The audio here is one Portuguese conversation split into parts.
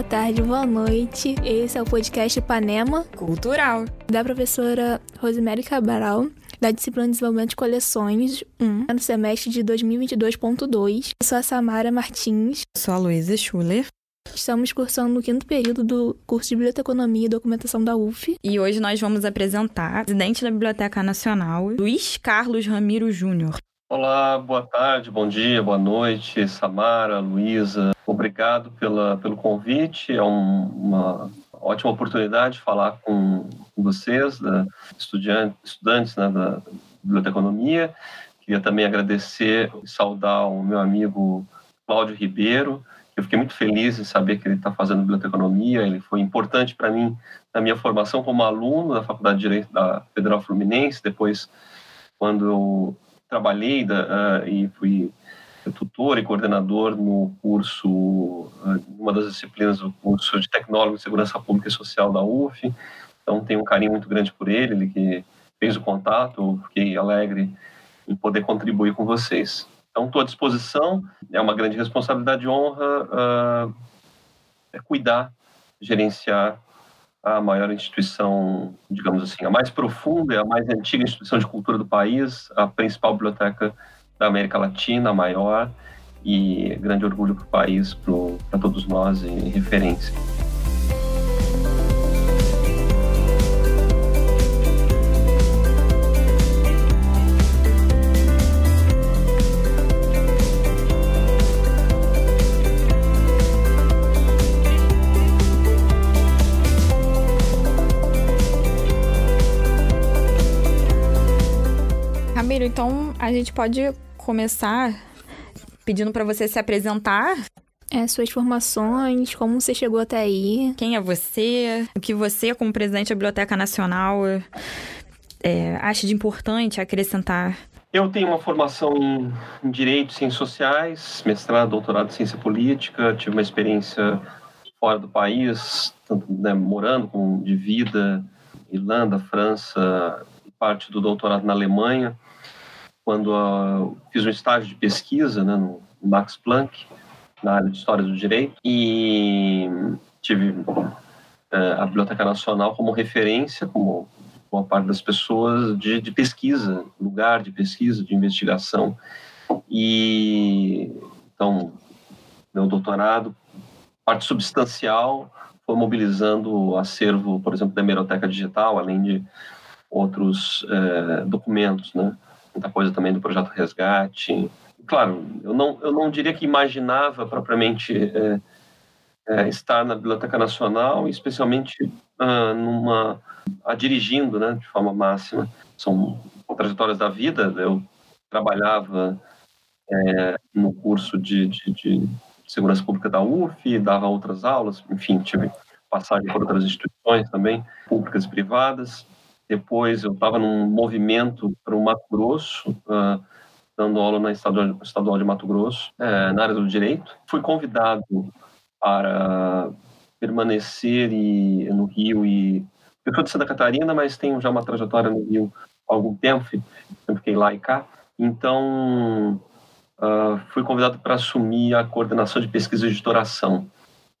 boa tarde, boa noite. Esse é o podcast Panema Cultural da professora Rosemary Cabral, da disciplina de Desenvolvimento de Coleções 1, no semestre de 2022.2. Eu sou a Samara Martins. Eu sou a Luísa Schuller. Estamos cursando no quinto período do curso de Biblioteconomia e Documentação da UF. E hoje nós vamos apresentar o presidente da Biblioteca Nacional, Luiz Carlos Ramiro Júnior. Olá, boa tarde, bom dia, boa noite, Samara, Luísa. Obrigado pela, pelo convite. É um, uma ótima oportunidade de falar com, vocês, da, estudantes, estudantes né, da Biblioteconomia. Queria também agradecer e saudar o meu amigo Cláudio Ribeiro. Eu fiquei muito feliz em saber que ele está fazendo biblioteconomia. Ele foi importante para mim na minha formação como aluno da Faculdade de Direito da Federal Fluminense. Depois, quando eu trabalhei da, uh, e fui tutor e coordenador no curso, uh, uma das disciplinas do curso de Tecnólogo de Segurança Pública e Social da UF. Então, tenho um carinho muito grande por ele, ele que fez o contato, fiquei alegre em poder contribuir com vocês. Então, estou à disposição, é uma grande responsabilidade e honra uh, é cuidar, gerenciar a maior instituição, digamos assim, a mais profunda, a mais antiga instituição de cultura do país, a principal biblioteca da América Latina, a maior, e grande orgulho para o país, para todos nós, e referência. A gente pode começar pedindo para você se apresentar. É, suas formações, como você chegou até aí. Quem é você? O que você, como presidente da Biblioteca Nacional, é, acha de importante acrescentar? Eu tenho uma formação em, Direito e Ciências Sociais, mestrado, doutorado em Ciência Política, tive uma experiência fora do país, tanto né, morando como de vida, Irlanda, França, e parte do doutorado na Alemanha quando uh, fiz um estágio de pesquisa né, no Max Planck, na área de História do Direito, e tive uh, a Biblioteca Nacional como referência, como boa parte das pessoas, de, de pesquisa, lugar de pesquisa, de investigação. E, então, meu doutorado, parte substancial, foi mobilizando o acervo, por exemplo, da hemeroteca digital, além de outros eh, documentos, né? Muita coisa também do projeto Resgate. Claro, eu não, eu não diria que imaginava propriamente é, é, estar na Biblioteca Nacional, especialmente ah, numa a dirigindo, né, de forma máxima. São trajetórias da vida. Eu trabalhava é, no curso de, de, de, segurança pública da UF, dava outras aulas, enfim, tive passagem por outras instituições também, públicas e privadas. Depois eu estava num movimento para o Mato Grosso, uh, dando aula na estadual, estadual de Mato Grosso, uh, na área do direito. Fui convidado para permanecer e, no Rio e eu sou de Santa Catarina, mas tenho já uma trajetória no Rio há algum tempo, sempre fiquei lá e cá. Então, uh, fui convidado para assumir a coordenação de pesquisa de editoração.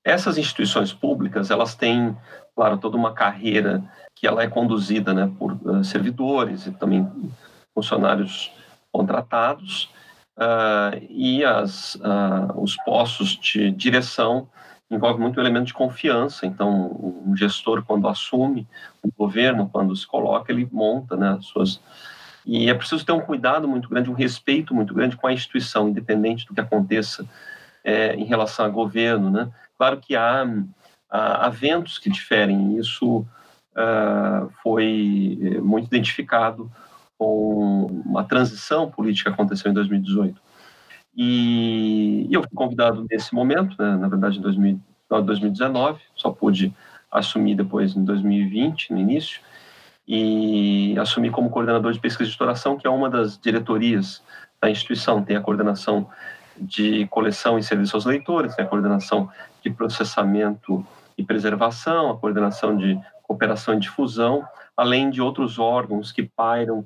Essas instituições públicas, elas têm, claro, toda uma carreira que ela é conduzida né, por uh, servidores e também funcionários contratados, uh, e as, uh, os postos de direção envolve muito o elemento de confiança. Então, um gestor, quando assume o governo, quando se coloca, ele monta né, as suas. E é preciso ter um cuidado muito grande, um respeito muito grande com a instituição, independente do que aconteça é, em relação ao governo. Né? Claro que há, há, há ventos que diferem, isso uh, foi eh, muito identificado com uma transição política que aconteceu em 2018. E, e eu fui convidado nesse momento, né, na verdade em 2000, 2019, só pude assumir depois em 2020, no início, e assumi como coordenador de pesquisa de editoração, que é uma das diretorias da instituição. Tem a coordenação de coleção e serviço aos leitores, tem a coordenação de processamento e preservação, a coordenação de cooperação e difusão, além de outros órgãos que pairam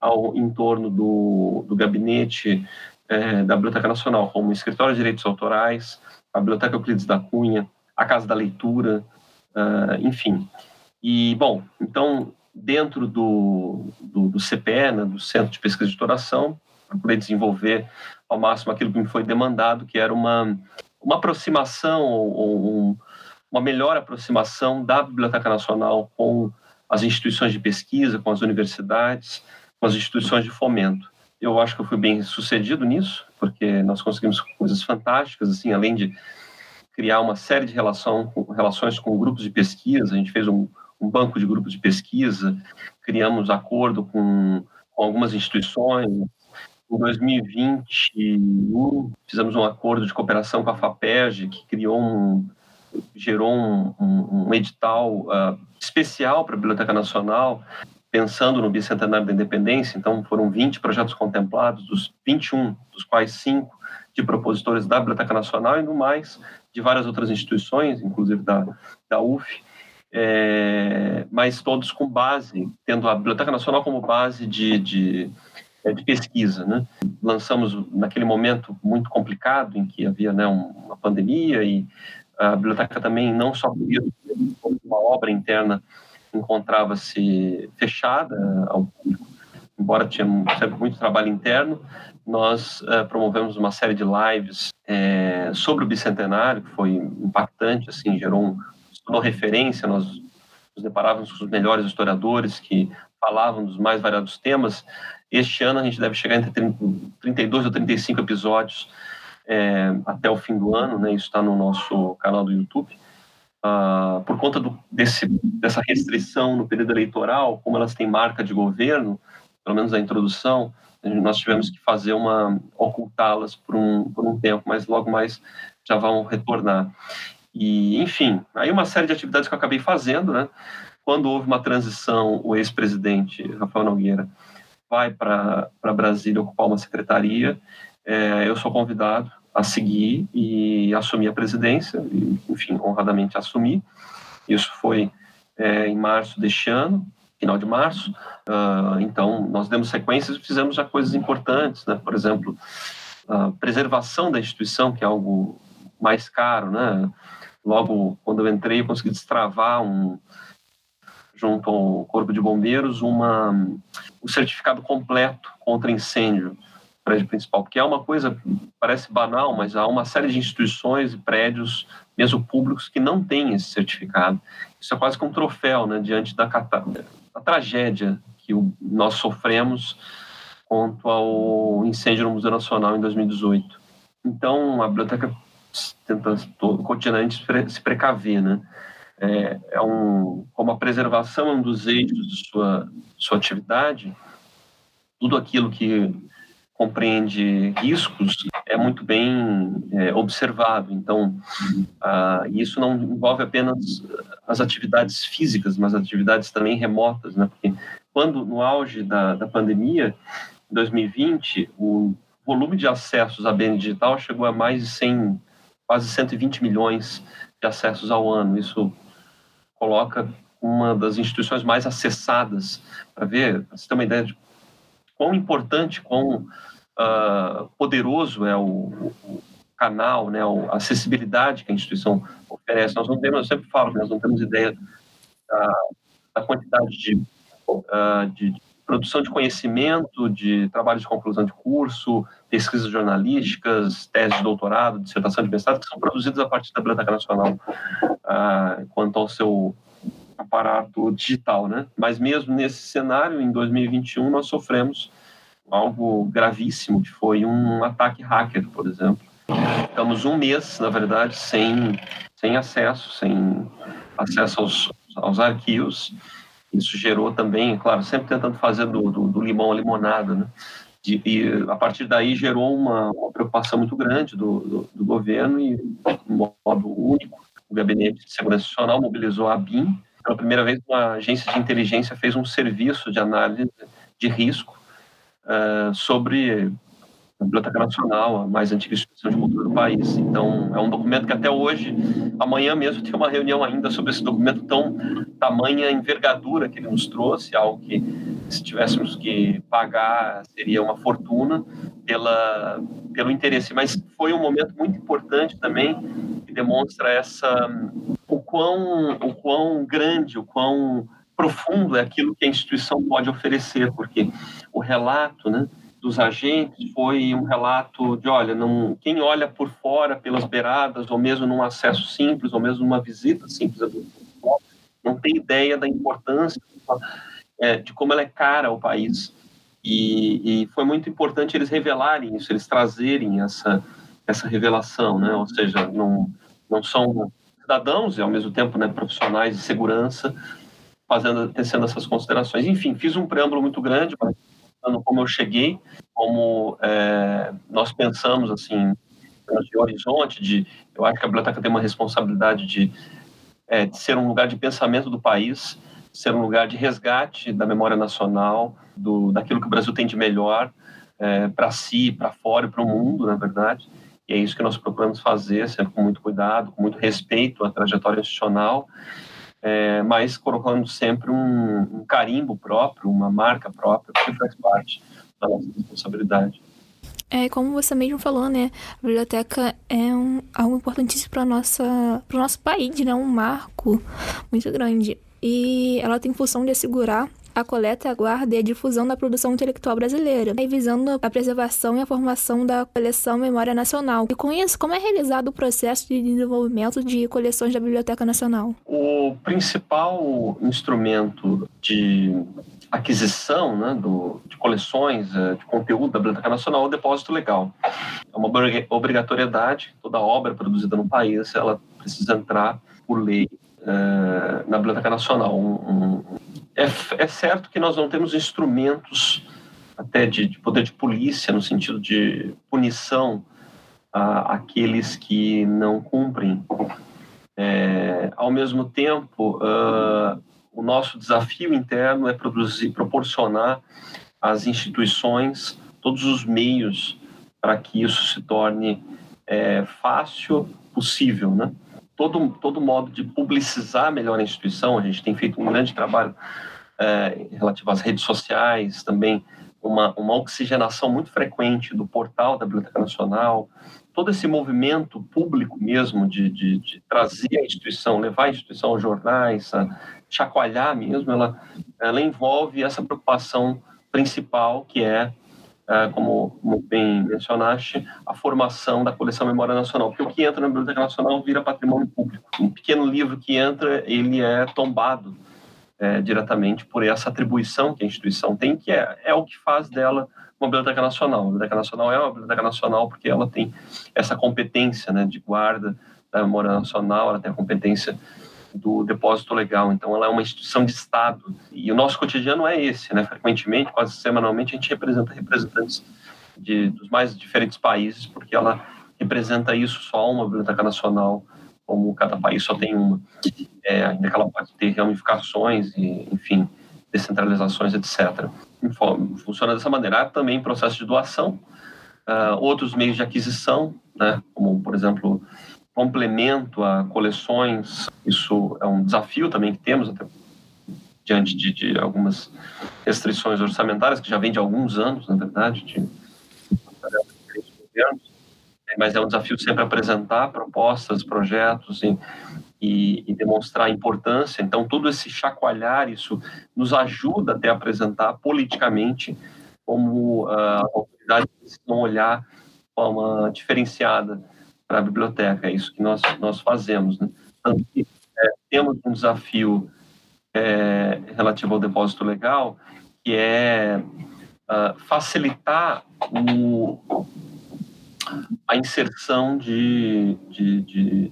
ao em torno do, do gabinete é, da Biblioteca Nacional, como o Escritório de Direitos Autorais, a Biblioteca Euclides da Cunha, a Casa da Leitura, uh, enfim. E, bom, então, dentro do, do, do CPE, né, do Centro de Pesquisa de Editoração, procurei desenvolver ao máximo aquilo que me foi demandado, que era uma, uma aproximação ou um, uma melhor aproximação da Biblioteca Nacional com as instituições de pesquisa, com as universidades, com as instituições de fomento. Eu acho que eu fui bem sucedido nisso, porque nós conseguimos coisas fantásticas, assim, além de criar uma série de relação, relações com grupos de pesquisa, a gente fez um, um banco de grupos de pesquisa, criamos acordo com, com algumas instituições, em 2021, fizemos um acordo de cooperação com a FAPERJ, que criou um, gerou um, um, um edital uh, especial para a Biblioteca Nacional, pensando no bicentenário da independência. Então, foram 20 projetos contemplados, dos 21, dos quais 5 de propositores da Biblioteca Nacional e no mais de várias outras instituições, inclusive da, da UF, é, mas todos com base, tendo a Biblioteca Nacional como base de, de de pesquisa. Né? Lançamos naquele momento muito complicado em que havia né, uma pandemia e a biblioteca também não só podia uma obra interna encontrava-se fechada ao público, embora tinha sempre muito trabalho interno, nós uh, promovemos uma série de lives é, sobre o bicentenário, que foi impactante, assim, gerou um, uma referência, nós nos deparávamos com os melhores historiadores que falavam dos mais variados temas, este ano a gente deve chegar entre 32 ou 35 episódios é, até o fim do ano, né? Isso está no nosso canal do YouTube. Ah, por conta do, desse, dessa restrição no período eleitoral, como elas têm marca de governo, pelo menos a introdução, nós tivemos que fazer uma ocultá-las por um, por um tempo, mas logo mais já vão retornar. E, enfim, aí uma série de atividades que eu acabei fazendo, né? Quando houve uma transição, o ex-presidente Rafael Nogueira vai para Brasília ocupar uma secretaria, é, eu sou convidado a seguir e assumir a presidência, e, enfim, honradamente assumir. Isso foi é, em março deste ano, final de março. Uh, então, nós demos sequências e fizemos já coisas importantes, né? Por exemplo, a preservação da instituição, que é algo mais caro, né? Logo, quando eu entrei, eu consegui destravar um, junto ao Corpo de Bombeiros uma, um certificado completo contra incêndio prédio principal, porque é uma coisa, parece banal, mas há uma série de instituições e prédios, mesmo públicos, que não têm esse certificado. Isso é quase que um troféu né, diante da, da tragédia que o, nós sofremos quanto ao incêndio no Museu Nacional em 2018. Então, a biblioteca tenta cotidianamente se precaver, né? É, é um, preservação é dos eixos de sua, sua atividade, tudo aquilo que compreende riscos é muito bem é, observado. Então, isso não envolve apenas as atividades físicas, mas atividades também remotas, né? Porque quando no auge da, da pandemia, em 2020, o volume de acessos à BN digital chegou a mais de 100, quase 120 milhões de acessos ao ano. Isso coloca uma das instituições mais acessadas para ver, para você ter uma ideia de quão importante, quão uh, poderoso é o, o, canal, né, a acessibilidade que a instituição oferece. Nós não temos, eu sempre falo, nós não temos ideia da, da quantidade de, uh, de, produção de conhecimento, de trabalho de conclusão de curso, pesquisas jornalísticas, teses de doutorado, dissertação de mestrado, que são produzidas a partir da Biblioteca Nacional ah, quanto ao seu aparato digital, né? Mas mesmo nesse cenário, em 2021, nós sofremos algo gravíssimo, que foi um ataque hacker, por exemplo. Estamos um mês, na verdade, sem, sem acesso, sem acesso aos, aos arquivos. Isso gerou também, claro, sempre tentando fazer do, do, do limão a limonada, né? De, e a partir daí gerou uma, uma preocupação muito grande do, do, do, governo e, de modo único, o Gabinete de Segurança Nacional mobilizou a BIM. Pela primeira vez, uma agência de inteligência fez um serviço de análise de risco uh, sobre a Biblioteca Nacional, a mais antiga instituição de cultura do país. Então, é um documento que até hoje, amanhã mesmo, tem uma reunião ainda sobre esse documento tão tamanha envergadura que ele nos trouxe, algo que, se tivéssemos que pagar, seria uma fortuna pela, pelo interesse. Mas foi um momento muito importante também, que demonstra essa o quão, o quão grande, o quão profundo é aquilo que a instituição pode oferecer, porque o relato, né, dos agentes foi um relato de, olha, não, quem olha por fora, pelas beiradas, ou mesmo num acesso simples, ou mesmo numa visita simples, não tem ideia da importância é, de como ela é cara ao país. E, e, foi muito importante eles revelarem isso, eles trazerem essa, essa revelação, né? Ou seja, não, não são cidadãos e ao mesmo tempo né, profissionais de segurança fazendo, tecendo essas considerações. Enfim, fiz um preâmbulo muito grande, mas como eu cheguei, como é, nós pensamos assim, de horizonte, de, eu acho que a biblioteca tem uma responsabilidade de, é, de ser um lugar de pensamento do país, ser um lugar de resgate da memória nacional, do, daquilo que o Brasil tem de melhor é, para si, para fora e para o mundo, na verdade. E é isso que nós procuramos fazer, sempre com muito cuidado, com muito respeito à trajetória institucional, é, mas colocando sempre um, um carimbo próprio, uma marca própria, que faz parte da nossa responsabilidade. É, como você mesmo falou, né? A biblioteca é um, algo importantíssimo para o nosso país, né? Um marco muito grande e ela tem função de assegurar a coleta, a guarda e a difusão da produção intelectual brasileira, e visando a preservação e a formação da coleção Memória Nacional. E com isso, como é realizado o processo de desenvolvimento de coleções da Biblioteca Nacional? O principal instrumento de aquisição né, do, de coleções eh, de conteúdo da Biblioteca Nacional é o depósito legal. É uma obrigatoriedade, toda obra produzida no país, ela precisa entrar por lei uh, na Biblioteca Nacional. Um, um, é, é, certo que nós não temos instrumentos até de, de poder de polícia, no sentido de punição a aqueles que não cumprem. É, ao mesmo tempo, uh, o nosso desafio interno é produzir, proporcionar às instituições todos os meios para que isso se torne é, fácil possível, né? Todo, todo modo de publicizar melhor a instituição. A gente tem feito um grande trabalho é, relativo às redes sociais, também uma, uma oxigenação muito frequente do portal da Biblioteca Nacional, todo esse movimento público mesmo de, de, de, trazer a instituição, levar a instituição aos jornais, a chacoalhar mesmo, ela, ela envolve essa preocupação principal que é como, como bem mencionaste, a formação da coleção Memória Nacional, porque o que entra na Biblioteca Nacional vira patrimônio público. Um pequeno livro que entra, ele é tombado é, diretamente por essa atribuição que a instituição tem, que é, é o que faz dela uma biblioteca nacional. A biblioteca nacional é uma biblioteca nacional porque ela tem essa competência né, de guarda da memória nacional, ela tem a competência do depósito legal. Então, ela é uma instituição de Estado. E o nosso cotidiano é esse, né? Frequentemente, quase semanalmente, a gente representa representantes de, dos mais diferentes países, porque ela representa isso só uma biblioteca nacional, como cada país só tem uma. É, ainda que ela pode ter ramificações e, enfim, descentralizações, etc. Funciona dessa maneira. Há também processo de doação, uh, outros meios de aquisição, né? como, por exemplo, complemento a coleções. Isso é um desafio também que temos, até diante de, de algumas restrições orçamentárias, que já vem de alguns anos, na verdade, de. Mas é um desafio sempre apresentar propostas, projetos e, e, e, demonstrar a importância. Então, todo esse chacoalhar, isso nos ajuda até a apresentar politicamente como uh, a autoridade não olhar de forma diferenciada para a biblioteca. É isso que nós, nós fazemos. Né? É, temos um desafio é, relativo ao depósito legal, que é uh, facilitar o, a inserção de, de, de,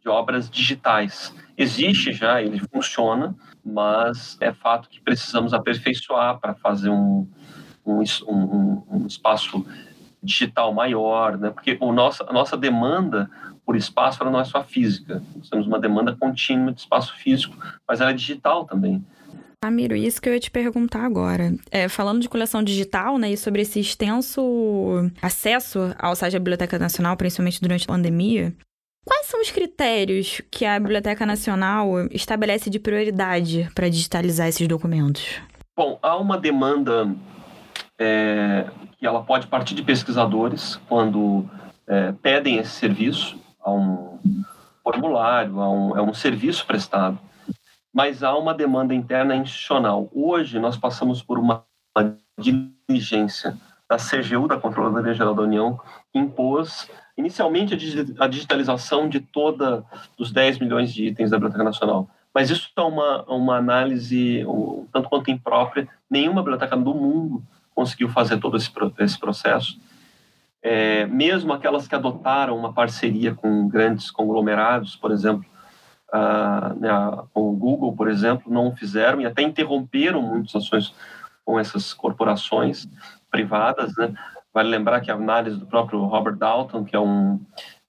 de, obras digitais. Existe já, ele funciona, mas é fato que precisamos aperfeiçoar para fazer um, um, um, um espaço digital maior, né? porque o nosso, a nossa demanda por espaço ela não é só física, nós temos uma demanda contínua de espaço físico, mas ela é digital também. Amiro, isso que eu ia te perguntar agora. É, falando de coleção digital, né, e sobre esse extenso acesso ao site da Biblioteca Nacional, principalmente durante a pandemia, quais são os critérios que a Biblioteca Nacional estabelece de prioridade para digitalizar esses documentos? Bom, há uma demanda é, que ela pode partir de pesquisadores quando é, pedem esse serviço. Há um, formulário, um, é um serviço prestado. Mas há uma demanda interna institucional. Hoje, nós passamos por uma diligência da CGU, da Controladoria Geral da União, que impôs inicialmente a digitalização de toda dos 10 milhões de itens da Biblioteca Nacional. Mas isso é uma, uma análise um, tanto quanto imprópria. Nenhuma biblioteca do mundo conseguiu fazer todo esse, esse processo. É, mesmo aquelas que adotaram uma parceria com grandes conglomerados, por exemplo, a, né, com o Google, por exemplo, não fizeram e até interromperam muitas ações com essas corporações privadas. Né? Vale lembrar que a análise do próprio Robert Dalton, que é um,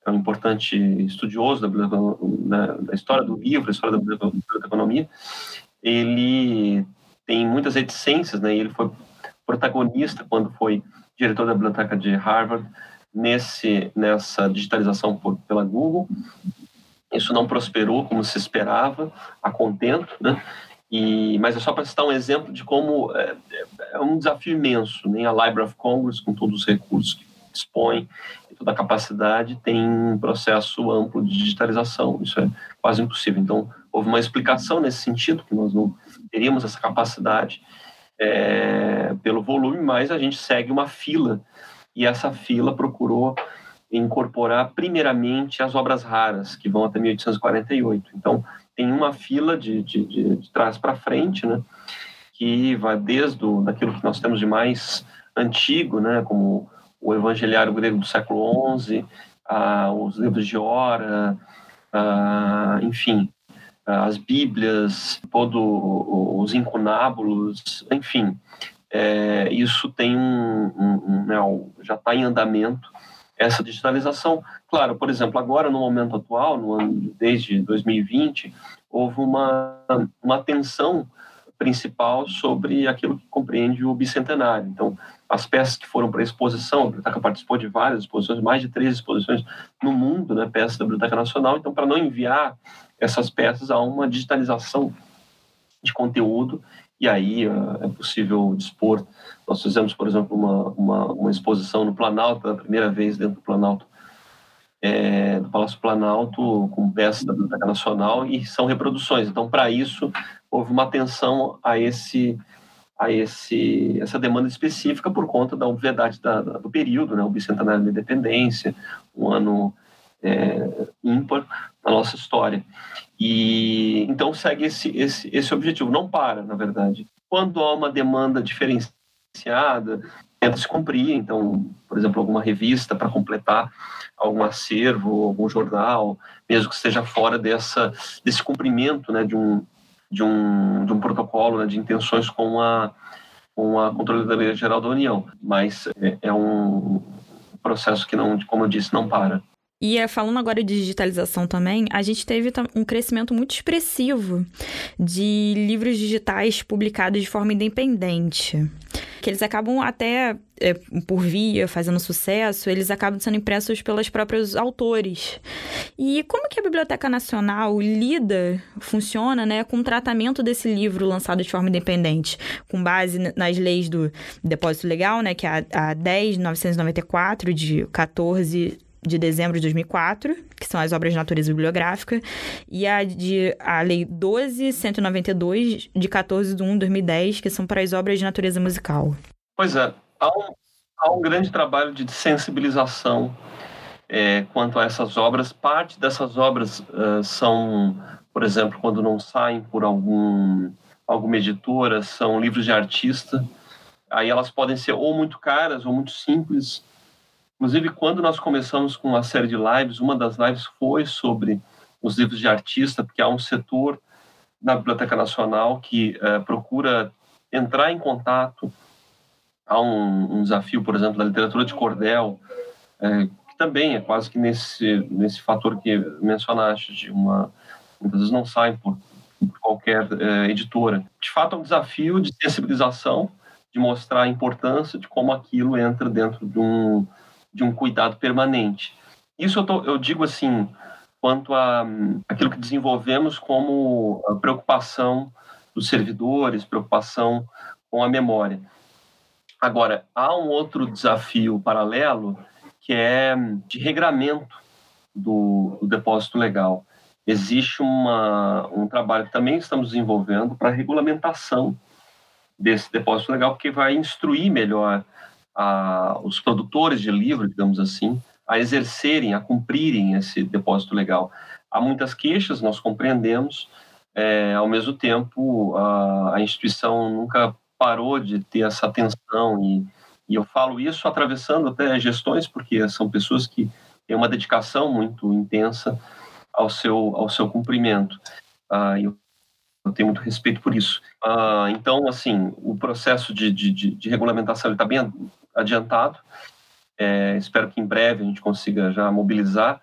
é um importante estudioso da, da, da história do livro, da história da economia, ele tem muitas reticências, né? ele foi protagonista quando foi diretor da biblioteca de Harvard nesse nessa digitalização por, pela Google. Isso não prosperou como se esperava, a contento, né? E, mas é só para citar um exemplo de como é, é, um desafio imenso. Nem né? a Library of Congress, com todos os recursos que dispõe toda a capacidade, tem um processo amplo de digitalização. Isso é quase impossível. Então, houve uma explicação nesse sentido, que nós não teríamos essa capacidade é, pelo volume, mas a gente segue uma fila e essa fila procurou incorporar primeiramente as obras raras, que vão até 1848. Então, tem uma fila de, de, de, de trás para frente, né, que vai desde o, daquilo que nós temos de mais antigo, né, como o Evangeliário grego do século XI, a, os livros de Hora, a, enfim, as Bíblias, todos os incunábulos, enfim, é, isso tem um, um, um né, já está em andamento essa digitalização. Claro, por exemplo, agora no momento atual, no ano, desde 2020, houve uma, uma atenção principal sobre aquilo que compreende o bicentenário. Então, as peças que foram para a exposição, a Biblioteca participou de várias exposições, mais de três exposições no mundo, né, peças da Biblioteca Nacional. Então, para não enviar essas peças, há uma digitalização de conteúdo e aí uh, é possível dispor. Nós fizemos, por exemplo, uma, uma, uma, exposição no Planalto, pela primeira vez dentro do Planalto, é, do Palácio Planalto, com peças da Biblioteca Nacional, e são reproduções. Então, para isso, houve uma atenção a esse a esse, essa demanda específica por conta da obviedade da, da, do período, né, o bicentenário da independência, um ano é, ímpar na nossa história. E então segue esse, esse, esse objetivo, não para, na verdade. Quando há uma demanda diferenciada, tenta se cumprir, então, por exemplo, alguma revista para completar algum acervo, algum jornal, mesmo que esteja fora dessa, desse cumprimento né, de, um, de, um, de um protocolo né, de intenções com a, com a Controladoria Geral da União. Mas é, é um processo que, não, como eu disse, não para. E é, falando agora de digitalização também, a gente teve um crescimento muito expressivo de livros digitais publicados de forma independente. Que eles acabam até, é, por via, fazendo sucesso, eles acabam sendo impressos pelos próprios autores. E como que a Biblioteca Nacional lida, funciona, né, com o tratamento desse livro lançado de forma independente? Com base nas leis do depósito legal, né, que é a, a 10.994, de 14 de dezembro de 2004, que são as obras de natureza bibliográfica, e a, de, a Lei 12.192, de 14 de 1 de 2010, que são para as obras de natureza musical. Pois é, há um, há um grande trabalho de sensibilização é, quanto a essas obras. Parte dessas obras uh, são, por exemplo, quando não saem por algum, alguma editora, são livros de artista. Aí elas podem ser ou muito caras ou muito simples Inclusive, quando nós começamos com uma série de lives, uma das lives foi sobre os livros de artista, porque há um setor na Biblioteca Nacional que uh, procura entrar em contato. Há um, um, desafio, por exemplo, da literatura de cordel, uh, que também é quase que nesse, nesse fator que mencionaste, de uma. muitas vezes não sai por, por qualquer uh, editora. De fato, é um desafio de sensibilização, de mostrar a importância de como aquilo entra dentro de um de um cuidado permanente. Isso eu, tô, eu digo assim, quanto a aquilo que desenvolvemos como preocupação dos servidores, preocupação com a memória. Agora, há um outro desafio paralelo que é de regramento do, do depósito legal. Existe uma, um trabalho que também estamos desenvolvendo para regulamentação desse depósito legal, porque vai instruir melhor a, os produtores de livro, digamos assim, a exercerem, a cumprirem esse depósito legal. Há muitas queixas, nós compreendemos, é, ao mesmo tempo, a, a, instituição nunca parou de ter essa atenção e, e eu falo isso atravessando até gestões, porque são pessoas que têm uma dedicação muito intensa ao seu, ao seu cumprimento. Ah, eu, eu tenho muito respeito por isso. Ah, então, assim, o processo de, de, de, de regulamentação está bem adiantado. É, espero que em breve a gente consiga já mobilizar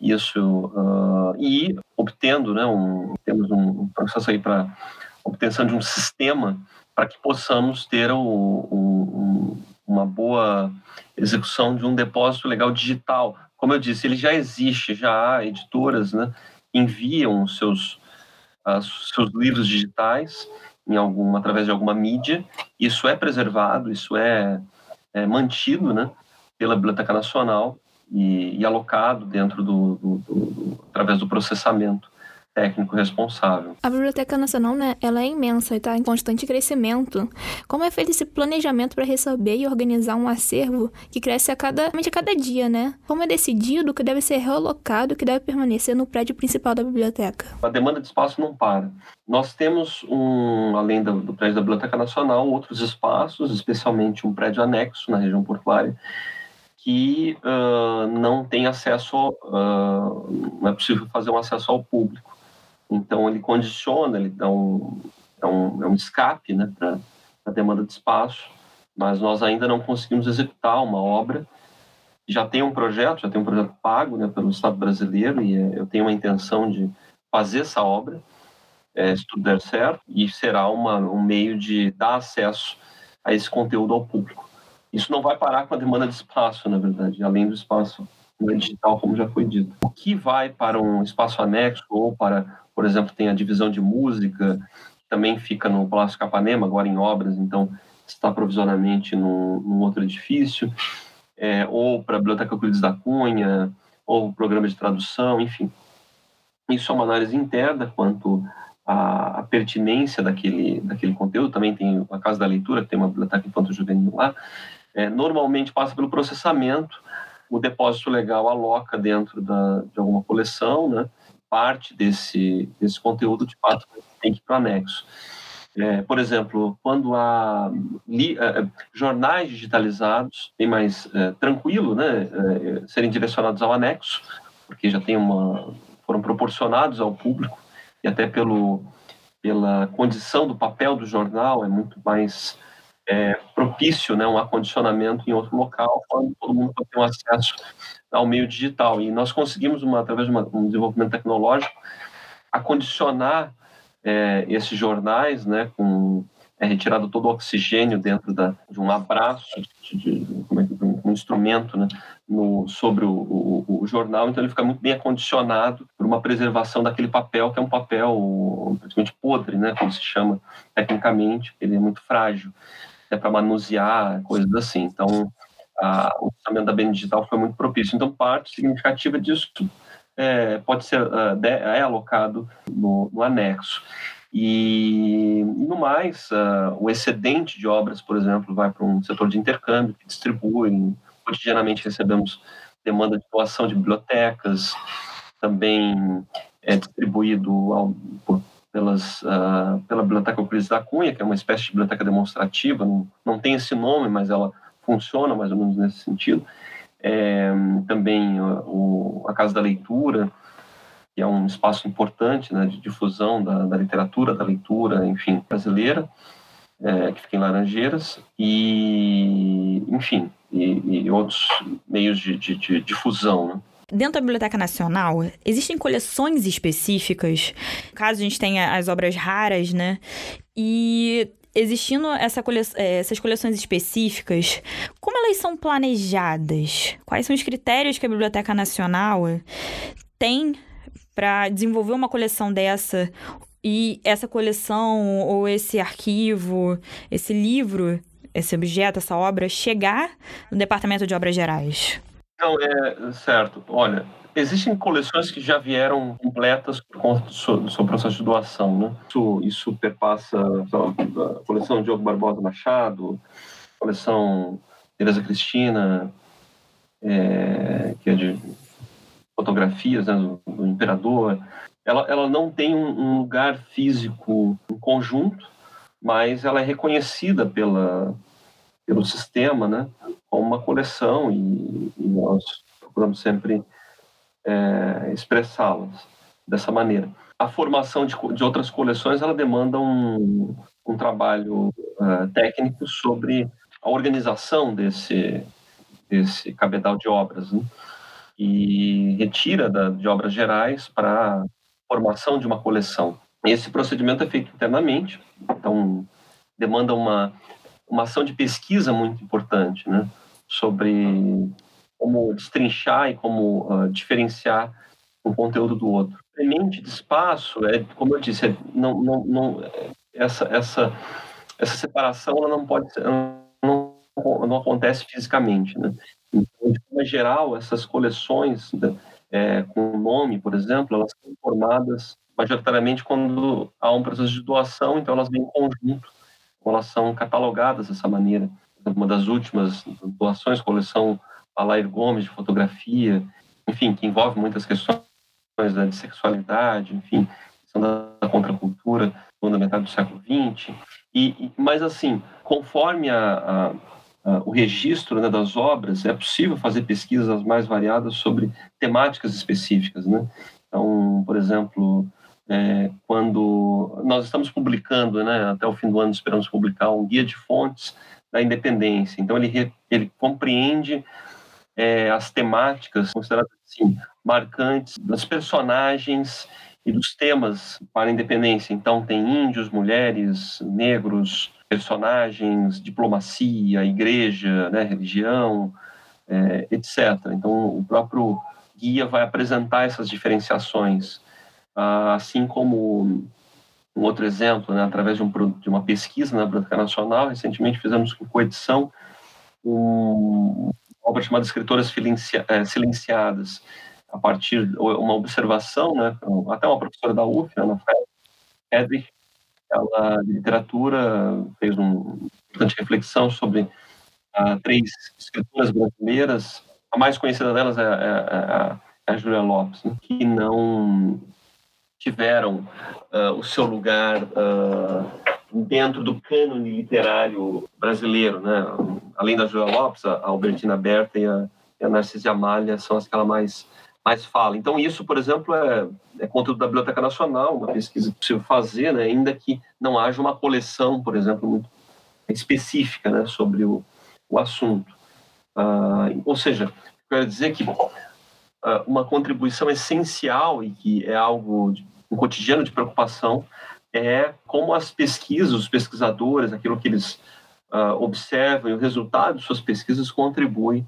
isso uh, e obtendo, né, um, temos um processo aí para obtenção de um sistema para que possamos ter o, o, uma boa execução de um depósito legal digital. Como eu disse, ele já existe, já há editoras, né, enviam seus seus livros digitais em através de alguma mídia. Isso é preservado, isso é, é mantido, né, pela Biblioteca Nacional e, e alocado dentro do, do, do, através do processamento técnico responsável. A Biblioteca Nacional, né, ela é imensa e está em constante crescimento. Como é feito esse planejamento para receber e organizar um acervo que cresce a cada, a cada dia, né? Como é decidido que deve ser realocado e que deve permanecer no prédio principal da biblioteca? A demanda de espaço não para. Nós temos, um, além do, do prédio da Biblioteca Nacional, outros espaços, especialmente um prédio anexo na região portuária, que uh, não tem acesso, uh, não é possível fazer um acesso ao público. Então, ele condiciona, ele dá um, é um, é um escape né, para a demanda de espaço, mas nós ainda não conseguimos executar uma obra. Já tem um projeto, já tem um projeto pago né, pelo Estado brasileiro e é, eu tenho uma intenção de fazer essa obra, é, se tudo der certo, e será uma, um meio de dar acesso a esse conteúdo ao público. Isso não vai parar com a demanda de espaço, na verdade, além do espaço digital, como já foi dito. O que vai para um espaço anexo ou para por exemplo, tem a divisão de música, que também fica no Palácio Capanema, agora em obras, então está provisoriamente num, num outro edifício, é, ou para a Biblioteca Euclides da Cunha, ou programa de tradução, enfim. Isso é uma análise interna quanto à, à, pertinência daquele, daquele conteúdo. Também tem a Casa da Leitura, que tem uma biblioteca infanto-juvenil lá. É, normalmente passa pelo processamento, o depósito legal aloca dentro da, de alguma coleção, né? Parte desse, desse conteúdo, de fato, tem que ir para o anexo. É, por exemplo, quando há li, é, jornais digitalizados, bem mais é, tranquilo, né, é, serem direcionados ao anexo, porque já tem uma, foram proporcionados ao público e até pelo, pela condição do papel do jornal é muito mais é, propício, né, um acondicionamento em outro local, quando todo mundo pode ter um acesso ao meio digital. E nós conseguimos, uma, através de uma, um desenvolvimento tecnológico, acondicionar é, esses jornais, né, com é retirado todo o oxigênio dentro da, de um abraço, de, de, de um instrumento né, no, sobre o, o, o, jornal, então ele fica muito bem acondicionado por uma preservação daquele papel, que é um papel praticamente podre, né, como se chama tecnicamente, ele é muito frágil, é para manusear, coisas assim. Então, a, o lançamento da BN Digital foi muito propício. Então, parte significativa disso é, pode ser de, é alocado no, no, anexo. E, no mais, uh, o excedente de obras, por exemplo, vai para um setor de intercâmbio, que distribui. Cotidianamente recebemos demanda de doação de bibliotecas, também é distribuído ao, por, pelas, uh, pela Biblioteca Euclides da Cunha, que é uma espécie de biblioteca demonstrativa, não, não tem esse nome, mas ela funciona mais ou menos nesse sentido. É, também o, a Casa da Leitura, que é um espaço importante né, de difusão da, da literatura, da leitura, enfim, brasileira, é, que fica em Laranjeiras, e, enfim, e, e outros meios de, de, de difusão. Né? Dentro da Biblioteca Nacional, existem coleções específicas, caso a gente tenha as obras raras, né? E existindo essa cole... É, essas coleções específicas, como elas são planejadas? Quais são os critérios que a Biblioteca Nacional tem para desenvolver uma coleção dessa? E essa coleção ou esse arquivo, esse livro, esse objeto, essa obra chegar no Departamento de Obras Gerais? Não, é certo. Olha, existem coleções que já vieram completas por conta do seu, do seu processo de doação, né? Isso, isso perpassa a coleção Diogo Barbosa Machado, coleção Teresa Cristina, é, que é de fotografias né, do, do, imperador. Ela, ela não tem um, um lugar físico em conjunto, mas ela é reconhecida pela, pelo sistema, né, como uma coleção e, e nós procuramos sempre é, expressá-las dessa maneira. A formação de, de, outras coleções ela demanda um, um trabalho uh, técnico sobre a organização desse, desse cabedal de obras né? e retira da, de obras gerais para formação de uma coleção. Esse procedimento é feito internamente, então demanda uma, uma ação de pesquisa muito importante né? sobre como destrinchar e como uh, diferenciar um conteúdo do outro. Mente de espaço é, como eu disse, é, não, não, não, essa, essa, essa separação ela não pode ser, não, não acontece fisicamente, né? Então, de forma geral, essas coleções né, é, com nome, por exemplo, elas são formadas majoritariamente quando há um processo de doação, então elas vêm em conjunto, elas são catalogadas dessa maneira. Uma das últimas doações, coleção Alair Gomes de fotografia, enfim, que envolve muitas questões né, de sexualidade, enfim, questão da contracultura, segunda metade do século XX. E, e mas assim, conforme a, a, a, o registro né, das obras, é possível fazer pesquisas mais variadas sobre temáticas específicas, né? Então, por exemplo, é, quando nós estamos publicando, né, até o fim do ano esperamos publicar um guia de fontes da independência. Então ele ele compreende é, as temáticas consideradas assim, marcantes das personagens e dos temas para a independência. Então, tem índios, mulheres, negros, personagens, diplomacia, igreja, né, religião, é, etc. Então, o próprio guia vai apresentar essas diferenciações, assim como um outro exemplo, né, através de, um, de, uma pesquisa na Biblioteca Nacional, recentemente fizemos com coedição um, obra chamada Escritoras eh, Silenciadas, a partir de uma observação, né, até uma professora da UF, Ana Edrich, ela de literatura fez uma importante reflexão sobre uh, três escritoras brasileiras, a mais conhecida delas é, é, é, é a Julia Lopes, né, que não tiveram uh, o seu lugar uh, dentro do cânone literário brasileiro, né? Além da Julia Lopes, a Albertina Berta e a, e a Narcisa Amália são as que ela mais mais fala. Então isso, por exemplo, é, é conteúdo da Biblioteca Nacional, uma pesquisa é possível fazer, né? Ainda que não haja uma coleção, por exemplo, muito específica, né? Sobre o, o assunto. Uh, ou seja, quero dizer que uh, uma contribuição essencial e que é algo de, um cotidiano de preocupação é como as pesquisas, os pesquisadores, aquilo que eles uh, observam e o resultado de suas pesquisas contribui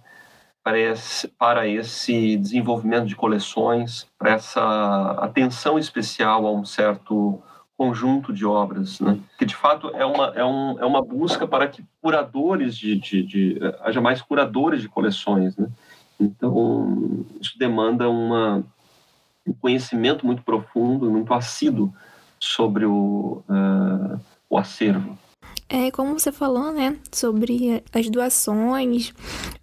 para esse, para esse desenvolvimento de coleções, para essa atenção especial a um certo conjunto de obras, né? que de fato é uma, é, um, é uma busca para que curadores de, de, de haja mais curadores de coleções, né? Então isso demanda uma, um conhecimento muito profundo, muito assíduo sobre o, uh, o acervo. É, como você falou, né, sobre as doações,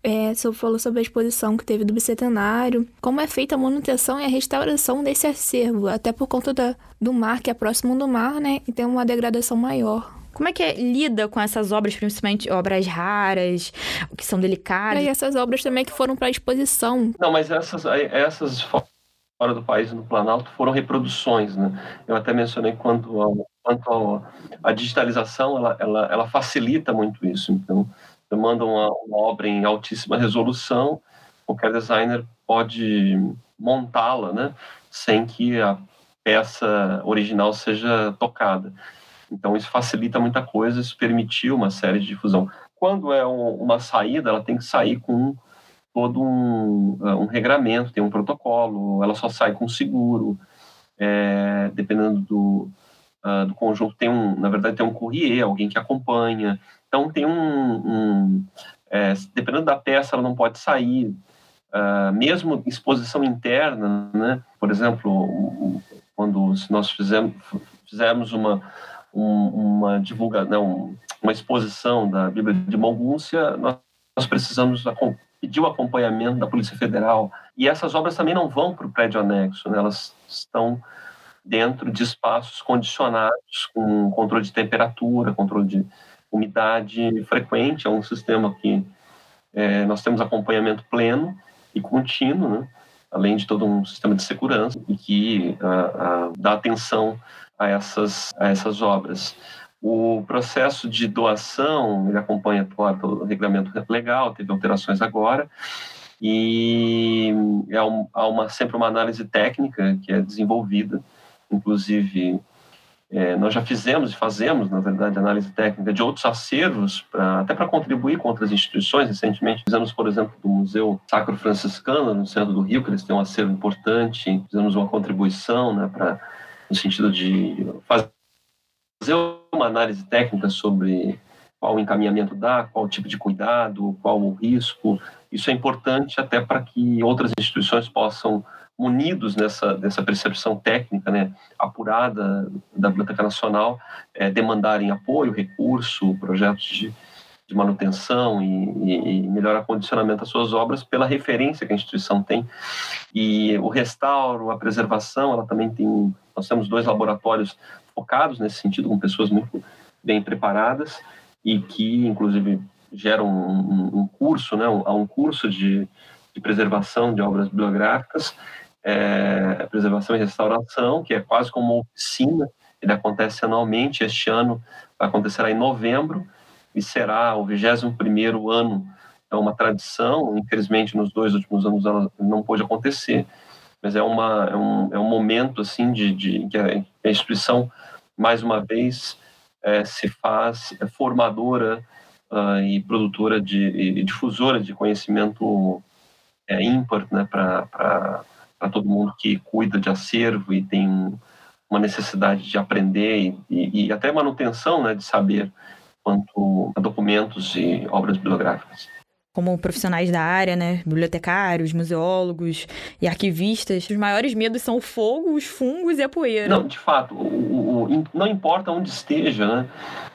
é, você falou sobre a exposição que teve do bicentenário, como é feita a manutenção e a restauração desse acervo, até por conta da, do mar, que é próximo do mar, né, e tem uma degradação maior. Como é que é, lida com essas obras, principalmente obras raras, que são delicadas? E essas obras também que foram para exposição. Não, mas essas, essas fora do país no Planalto foram reproduções, né? Eu até mencionei quanto ao, quanto ao, a digitalização, ela, ela, ela facilita muito isso. Então, você manda uma, uma obra em altíssima resolução, qualquer designer pode montá-la, né? Sem que a peça original seja tocada. Então, isso facilita muita coisa, isso permitiu uma série de difusão. Quando é um, uma saída, ela tem que sair com todo um, uh, um regramento, tem um protocolo, ela só sai com seguro, é, dependendo do, uh, do conjunto, tem um, na verdade, tem um courrier, alguém que acompanha. Então, tem um. um é, dependendo da peça, ela não pode sair uh, mesmo exposição interna, né? Por exemplo, quando nós fizemos, fizemos uma, um, uma divulgação, uma exposição da Bíblia de Mogúncia, nós, nós precisamos pedir o acompanhamento da Polícia Federal. E essas obras também não vão para o prédio anexo, né? elas estão dentro de espaços condicionados, com controle de temperatura, controle de umidade frequente. É um sistema que é, nós temos acompanhamento pleno e contínuo, né? além de todo um sistema de segurança e que a, a, dá atenção a essas, a essas obras. O processo de doação, ele acompanha, claro, o regulamento legal, teve alterações agora, e é um, há uma, sempre uma análise técnica que é desenvolvida, inclusive é, nós já fizemos e fazemos, na verdade, análise técnica de outros acervos, pra, até para contribuir com outras instituições. Recentemente fizemos, por exemplo, do Museu Sacro Franciscano, no centro do Rio, que eles têm um acervo importante. Fizemos uma contribuição né, pra, no sentido de fazer uma análise técnica sobre qual encaminhamento dá, qual tipo de cuidado, qual o risco. Isso é importante até para que outras instituições possam munidos nessa, nessa percepção técnica né, apurada da Biblioteca Nacional, é, demandarem apoio, recurso, projetos de, de manutenção e, e, melhor acondicionamento das suas obras pela referência que a instituição tem. E o restauro, a preservação, ela também tem. Nós temos dois laboratórios focados nesse sentido, com pessoas muito bem preparadas e que, inclusive, geram um, um curso, né, um, um curso de, de preservação de obras bibliográficas é, preservação e restauração, que é quase como uma oficina, ele acontece anualmente, este ano acontecerá em novembro, e será o 21º ano, é uma tradição, infelizmente nos dois últimos anos ela não pôde acontecer, mas é, uma, é, um, é um momento assim de, de que a instituição, mais uma vez, é, se faz é formadora uh, e produtora de e difusora de conhecimento é, ímpar né, para todo mundo que cuida de acervo e tem uma necessidade de aprender e, e, e até manutenção né, de saber quanto a documentos e obras bibliográficas como profissionais da área, né, bibliotecários, museólogos e arquivistas, os maiores medos são o fogo, os fungos e a poeira. Não, de fato, o, o, não importa onde esteja, né,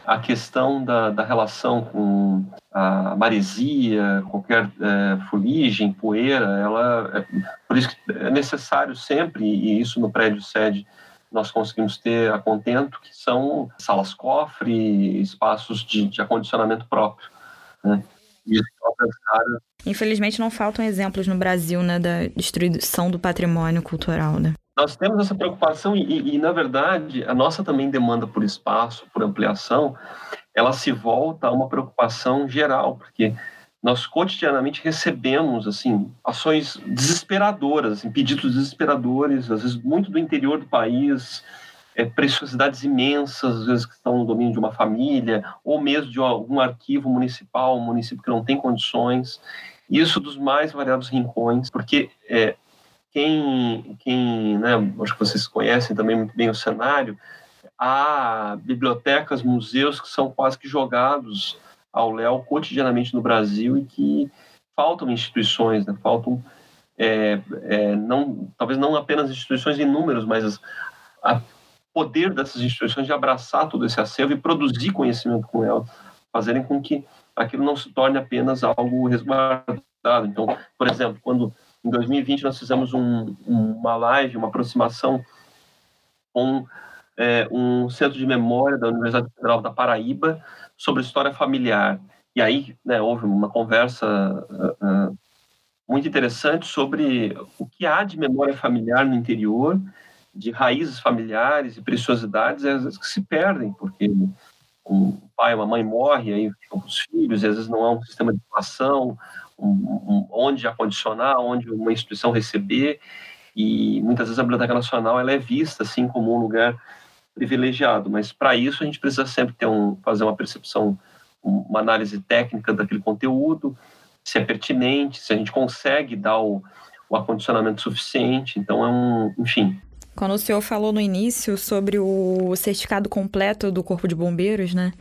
a questão da, da relação com a maresia, qualquer é, fuligem, poeira, ela, é, por isso que é necessário sempre, e isso no prédio sede nós conseguimos ter a contento, que são salas cofre, espaços de, de acondicionamento próprio, né? Infelizmente não faltam exemplos no Brasil, né, da destruição do patrimônio cultural, né? Nós temos essa preocupação e, e, e, na verdade, a nossa também demanda por espaço, por ampliação, ela se volta a uma preocupação geral, porque nós cotidianamente recebemos assim ações desesperadoras, assim, pedidos desesperadores, às vezes muito do interior do país, é, preciosidades imensas, às vezes que estão no domínio de uma família, ou mesmo de algum arquivo municipal, um município que não tem condições, isso dos mais variados rincões, porque é, quem, quem né, acho que vocês conhecem também muito bem o cenário, há bibliotecas, museus que são quase que jogados ao léu cotidianamente no Brasil e que faltam instituições, né, faltam é, é, não, talvez não apenas instituições em números, mas a poder dessas instituições de abraçar todo esse acervo e produzir conhecimento com ela, fazerem com que aquilo não se torne apenas algo resguardado. Então, por exemplo, quando em 2020 nós fizemos um, uma live, uma aproximação com é, um centro de memória da Universidade Federal da Paraíba sobre história familiar. E aí né, houve uma conversa uh, uh, muito interessante sobre o que há de memória familiar no interior de raízes familiares e preciosidades às vezes que se perdem, porque um pai, uma mãe morre, aí ficam os filhos, às vezes não há um sistema de educação, um, um, onde acondicionar, onde uma instituição receber, e muitas vezes a Biblioteca Nacional ela é vista assim como um lugar privilegiado, mas para isso a gente precisa sempre ter um, fazer uma percepção, uma análise técnica daquele conteúdo, se é pertinente, se a gente consegue dar o, o acondicionamento suficiente, então é um, enfim, quando o senhor falou no início sobre o certificado completo do Corpo de Bombeiros, né?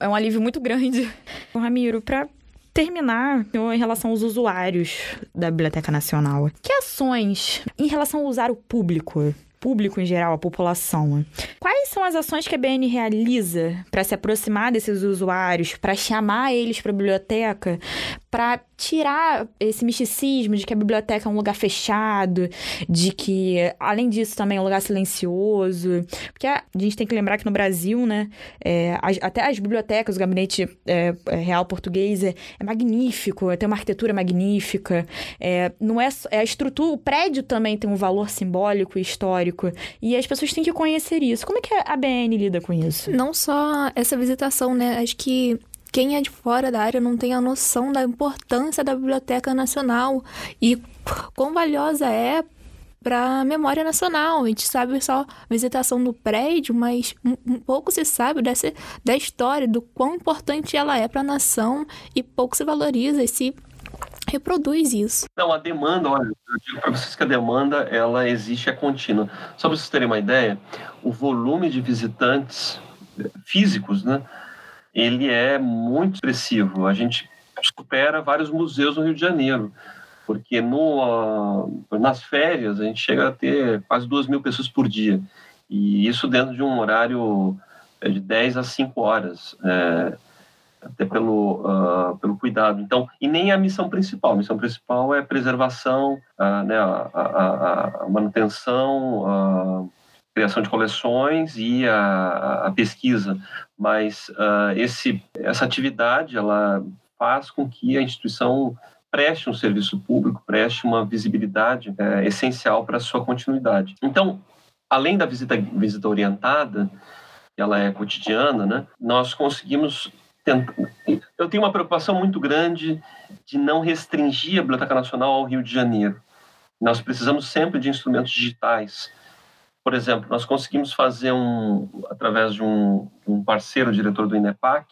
É um alívio muito grande. Ramiro, para terminar em relação aos usuários da Biblioteca Nacional. Que ações em relação ao usuário público público em geral, a população. Quais são as ações que a BN realiza para se aproximar desses usuários, para chamar eles para a biblioteca, para tirar esse misticismo de que a biblioteca é um lugar fechado, de que, além disso, também é um lugar silencioso. Porque a gente tem que lembrar que no Brasil, né, é, as, até as bibliotecas, o gabinete é, é real português é, é, magnífico, tem uma arquitetura magnífica. É, não é, é a estrutura, o prédio também tem um valor simbólico e histórico. E as pessoas têm que conhecer isso. Como é que a BN lida com isso? Não só essa visitação, né? Acho que quem é de fora da área não tem a noção da importância da Biblioteca Nacional e quão valiosa é para a memória nacional. A gente sabe só a visitação do prédio, mas um, pouco se sabe dessa, da história, do quão importante ela é para a nação e pouco se valoriza e se reproduz isso. Não, a demanda, olha, eu digo para vocês que a demanda ela existe é contínua. Só para vocês terem uma ideia, o volume de visitantes físicos, né, ele é muito expressivo. A gente supera vários museus no Rio de Janeiro, porque no, uh, nas férias a gente chega a ter quase duas mil pessoas por dia, e isso dentro de um horário é, de 10 a 5 horas, é, até pelo, uh, pelo cuidado. Então, e nem a missão principal. A missão principal é a preservação, uh, né, a, a, a manutenção, a criação de coleções e a, a pesquisa mas uh, esse, essa atividade ela faz com que a instituição preste um serviço público, preste uma visibilidade é, essencial para a sua continuidade. Então, além da visita, visita orientada, ela é cotidiana, né, nós conseguimos. Eu tenho uma preocupação muito grande de não restringir a Biblioteca Nacional ao Rio de Janeiro. Nós precisamos sempre de instrumentos digitais por exemplo, nós conseguimos fazer um, através de um, um parceiro, diretor do INEPAC,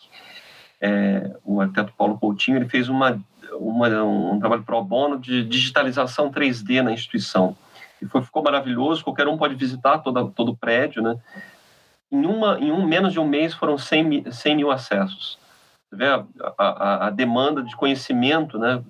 é, o arquiteto Paulo Coutinho, ele fez uma, uma, um trabalho pro bono de digitalização 3D na instituição. E foi, ficou maravilhoso, qualquer um pode visitar toda, todo o prédio, né? Em, uma, em um, menos de um mês foram 100 mil, 100 mil acessos. Você vê a, a, a demanda de conhecimento né,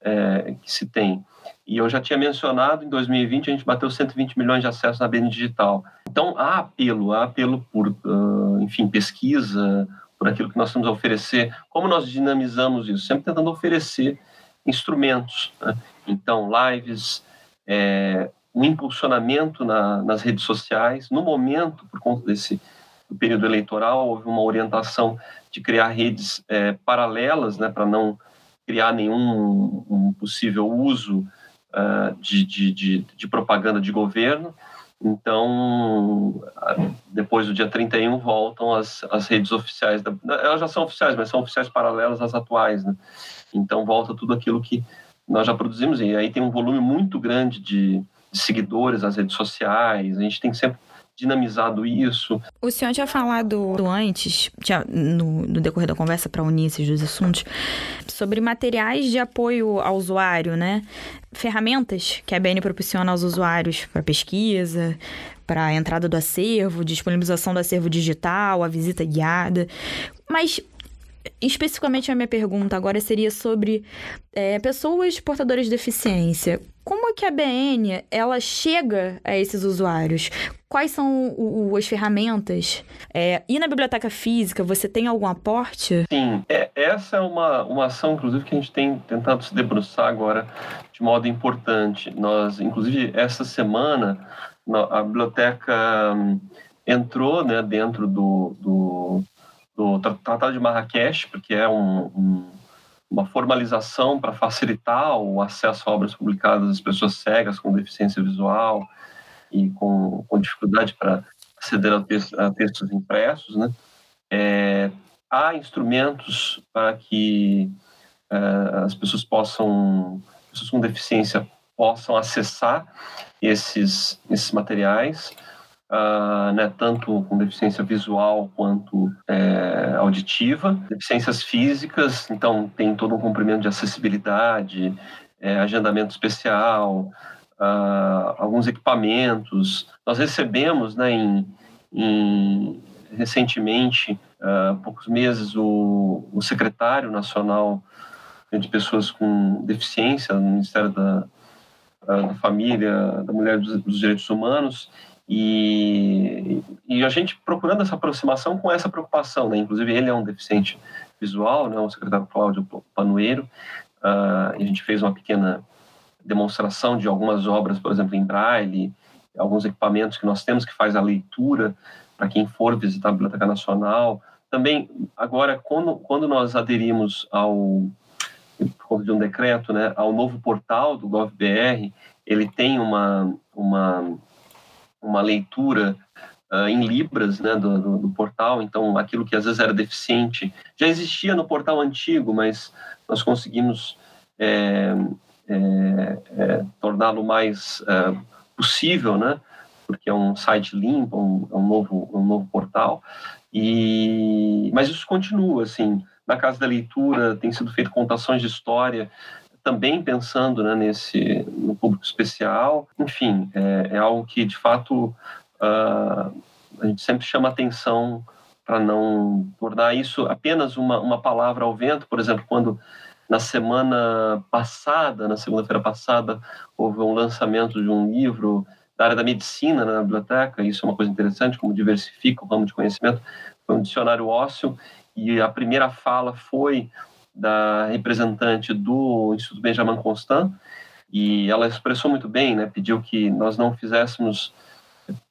é, que se tem. E eu já tinha mencionado, em 2020 a gente bateu 120 milhões de acessos na BN Digital. Então há apelo, há apelo por, uh, enfim, pesquisa, por aquilo que nós temos a oferecer. Como nós dinamizamos isso? Sempre tentando oferecer instrumentos. Né? Então, lives, é, um impulsionamento na, nas redes sociais. No momento, por conta desse do período eleitoral, houve uma orientação de criar redes é, paralelas, né, para não criar nenhum um possível uso uh, de, de, de, de, propaganda de governo. Então, depois do dia 31, voltam as, as redes oficiais. Da, elas já são oficiais, mas são oficiais paralelas às atuais. Né? Então, volta tudo aquilo que nós já produzimos. E aí tem um volume muito grande de, de seguidores nas redes sociais. A gente tem sempre dinamizado isso. O senhor tinha falado antes, tinha, no, no decorrer da conversa para unir esses dois assuntos, sobre materiais de apoio ao usuário, né? Ferramentas que a BN proporciona aos usuários para pesquisa, para a entrada do acervo, disponibilização do acervo digital, a visita guiada. Mas especificamente a minha pergunta agora seria sobre é, pessoas portadoras de deficiência. Como é que a BN ela chega a esses usuários? Quais são o, o, as ferramentas? É, e na biblioteca física, você tem algum aporte? Sim, é, essa é uma, uma ação, inclusive, que a gente tem tentado se debruçar agora de modo importante. Nós, inclusive, essa semana, a biblioteca hum, entrou né, dentro do, do, do Tratado de Marrakech, porque é um, um uma formalização para facilitar o acesso a obras publicadas das pessoas cegas com deficiência visual e com, com dificuldade para aceder a, textos, a textos impressos, né? É, há instrumentos para que é, as pessoas possam, pessoas com deficiência possam acessar esses, esses materiais uh, né, tanto com deficiência visual quanto é, auditiva, deficiências físicas, então tem todo um cumprimento de acessibilidade, é, agendamento especial, uh, alguns equipamentos. Nós recebemos, né, em, em recentemente, há uh, poucos meses, o, o secretário nacional de pessoas com deficiência no Ministério da, da Família, da Mulher dos, dos Direitos Humanos, e, e, a gente procurando essa aproximação com essa preocupação, né? Inclusive ele é um deficiente visual, né? O secretário Cláudio Panoeiro. Uh, a gente fez uma pequena demonstração de algumas obras, por exemplo, em braille, alguns equipamentos que nós temos que faz a leitura para quem for visitar a Biblioteca Nacional. Também, agora, quando, quando nós aderimos ao, por conta de um decreto, né, ao novo portal do GovBR, ele tem uma, uma uma leitura uh, em libras né, do, do, do, portal, então aquilo que às vezes era deficiente já existia no portal antigo, mas nós conseguimos é, é, é, torná-lo mais é, possível, né, porque é um site limpo, um, é um novo, um novo portal, e, mas isso continua, assim, na Casa da Leitura tem sido feito contações de história também pensando né, nesse no público especial. Enfim, é, é algo que de fato uh, a gente sempre chama atenção para não tornar isso apenas uma, uma palavra ao vento. Por exemplo, quando na semana passada, na segunda-feira passada, houve um lançamento de um livro da área da medicina né, na biblioteca. Isso é uma coisa interessante, como diversifica o ramo de conhecimento. Foi um dicionário ósseo e a primeira fala foi da representante do Instituto Benjamin Constant, e ela expressou muito bem, né, pediu que nós não fizéssemos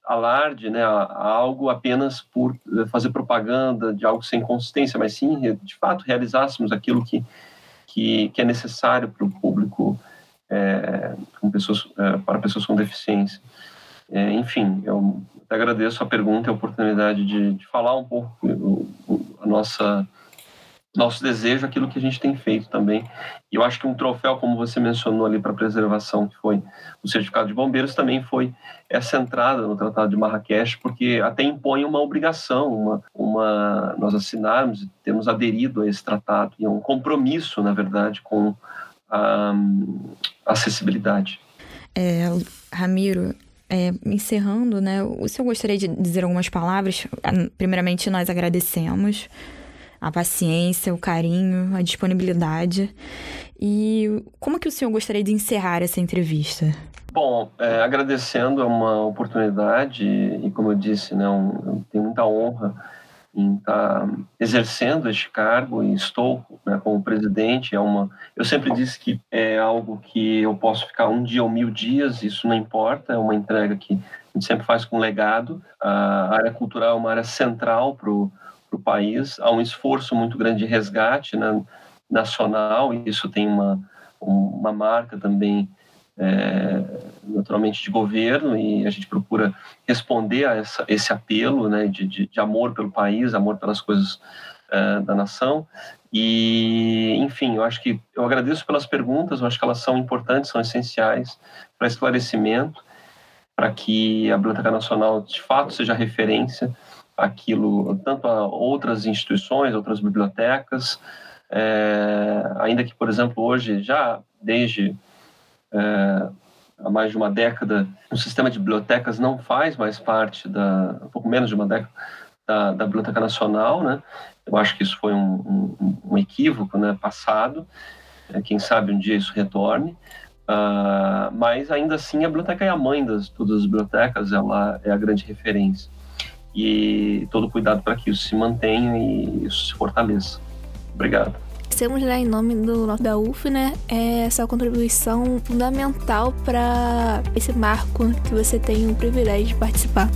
alarde né, a, a algo apenas por fazer propaganda de algo sem consistência, mas sim, de fato, realizássemos aquilo que, que, que é necessário para o público, é, pessoas, é, para pessoas com deficiência. É, enfim, eu agradeço a pergunta e a oportunidade de, de falar um pouco o, o, a nossa nosso desejo, aquilo que a gente tem feito também. E eu acho que um troféu, como você mencionou ali para preservação, que foi o certificado de bombeiros, também foi essa entrada no Tratado de Marrakech, porque até impõe uma obrigação, uma, uma nós assinarmos, temos aderido a esse tratado, e é um compromisso, na verdade, com a, acessibilidade. É, Ramiro, é, encerrando, né, o senhor gostaria de dizer algumas palavras? Primeiramente, nós agradecemos a paciência, o carinho, a disponibilidade. E como que o senhor gostaria de encerrar essa entrevista? Bom, é, agradecendo a uma oportunidade e, como eu disse, né, um, tenho muita honra em estar exercendo este cargo e estou né, como presidente. É uma, eu sempre disse que é algo que eu posso ficar um dia ou mil dias, isso não importa, é uma entrega que a gente sempre faz com legado. A área cultural é uma área central para o para o país. Há um esforço muito grande de resgate né, nacional, e isso tem uma, uma marca também, é, naturalmente, de governo, e a gente procura responder a essa, esse apelo né, de, de, de, amor pelo país, amor pelas coisas é, da nação. E, enfim, eu acho que eu agradeço pelas perguntas, eu acho que elas são importantes, são essenciais para esclarecimento, para que a Biblioteca Nacional de fato seja referência aquilo tanto a outras instituições, outras bibliotecas, é, ainda que, por exemplo, hoje, já desde é, há mais de uma década, o sistema de bibliotecas não faz mais parte da, um pouco menos de uma década, da, da Biblioteca Nacional, né? Eu acho que isso foi um, um, um equívoco né, passado, é, quem sabe um dia isso retorne, uh, mas ainda assim a biblioteca é a mãe das todas as bibliotecas, ela é a grande referência e todo cuidado para que isso se mantenha e isso se fortaleça. Obrigado. Temos né, em nome do da UF, né, essa contribuição fundamental para esse marco que você tem o privilégio de participar.